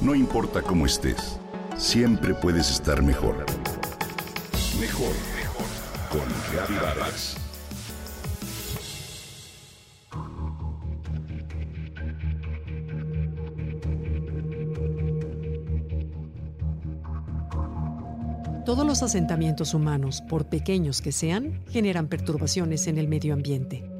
No importa cómo estés, siempre puedes estar mejor. Mejor, mejor. Con Reavivadas. Todos los asentamientos humanos, por pequeños que sean, generan perturbaciones en el medio ambiente.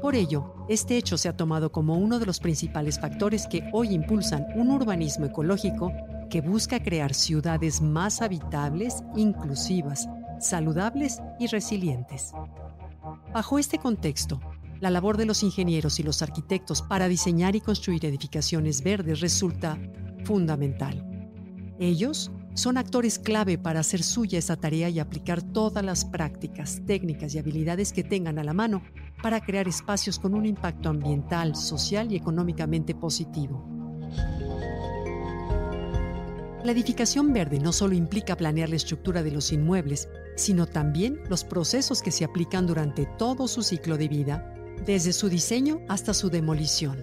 Por ello, este hecho se ha tomado como uno de los principales factores que hoy impulsan un urbanismo ecológico que busca crear ciudades más habitables, inclusivas, saludables y resilientes. Bajo este contexto, la labor de los ingenieros y los arquitectos para diseñar y construir edificaciones verdes resulta fundamental. Ellos son actores clave para hacer suya esa tarea y aplicar todas las prácticas, técnicas y habilidades que tengan a la mano para crear espacios con un impacto ambiental, social y económicamente positivo. La edificación verde no solo implica planear la estructura de los inmuebles, sino también los procesos que se aplican durante todo su ciclo de vida, desde su diseño hasta su demolición.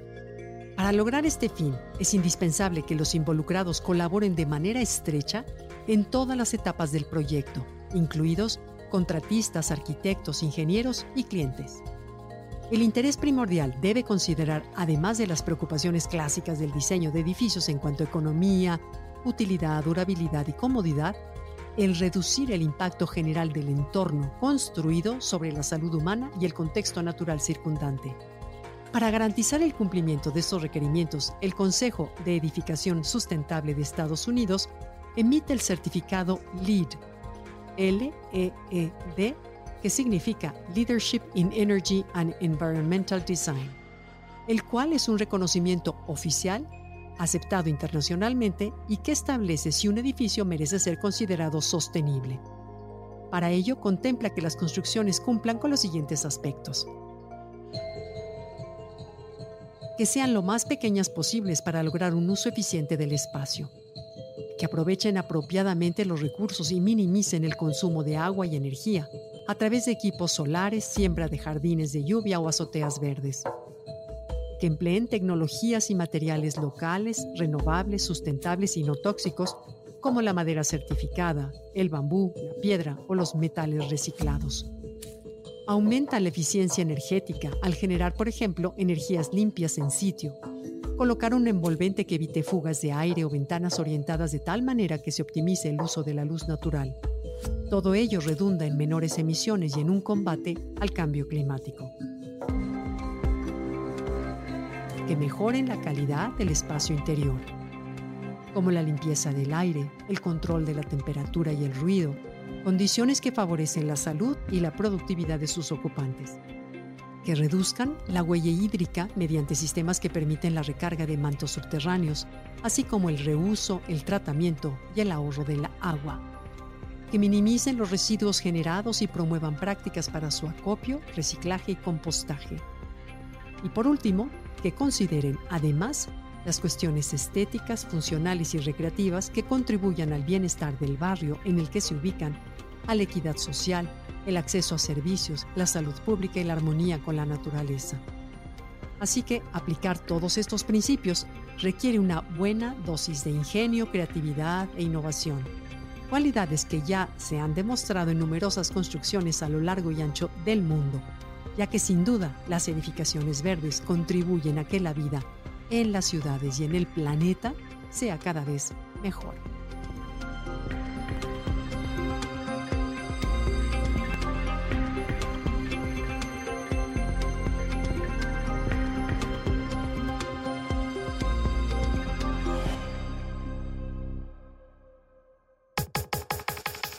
Para lograr este fin, es indispensable que los involucrados colaboren de manera estrecha en todas las etapas del proyecto, incluidos contratistas, arquitectos, ingenieros y clientes. El interés primordial debe considerar, además de las preocupaciones clásicas del diseño de edificios en cuanto a economía, utilidad, durabilidad y comodidad, el reducir el impacto general del entorno construido sobre la salud humana y el contexto natural circundante. Para garantizar el cumplimiento de estos requerimientos, el Consejo de Edificación Sustentable de Estados Unidos emite el certificado LEED, L-E-E-D, que significa Leadership in Energy and Environmental Design, el cual es un reconocimiento oficial, aceptado internacionalmente y que establece si un edificio merece ser considerado sostenible. Para ello, contempla que las construcciones cumplan con los siguientes aspectos. Que sean lo más pequeñas posibles para lograr un uso eficiente del espacio, que aprovechen apropiadamente los recursos y minimicen el consumo de agua y energía a través de equipos solares, siembra de jardines de lluvia o azoteas verdes, que empleen tecnologías y materiales locales, renovables, sustentables y no tóxicos, como la madera certificada, el bambú, la piedra o los metales reciclados Aumenta la eficiencia energética al generar, por ejemplo, energías limpias en sitio. Colocar un envolvente que evite fugas de aire o ventanas orientadas de tal manera que se optimice el uso de la luz natural. Todo ello redunda en menores emisiones y en un combate al cambio climático. Que mejoren la calidad del espacio interior, como la limpieza del aire, el control de la temperatura y el ruido, condiciones que favorecen la salud y la productividad de sus ocupantes, que reduzcan la huella hídrica mediante sistemas que permiten la recarga de mantos subterráneos, así como el reuso, el tratamiento y el ahorro de la agua, que minimicen los residuos generados y promuevan prácticas para su acopio, reciclaje y compostaje. Y por último, que consideren además las cuestiones estéticas, funcionales y recreativas que contribuyan al bienestar del barrio en el que se ubican a la equidad social, el acceso a servicios, la salud pública y la armonía con la naturaleza. Así que aplicar todos estos principios requiere una buena dosis de ingenio, creatividad e innovación, cualidades que ya se han demostrado en numerosas construcciones a lo largo y ancho del mundo, ya que sin duda las edificaciones verdes contribuyen a que la vida en las ciudades y en el planeta sea cada vez mejor.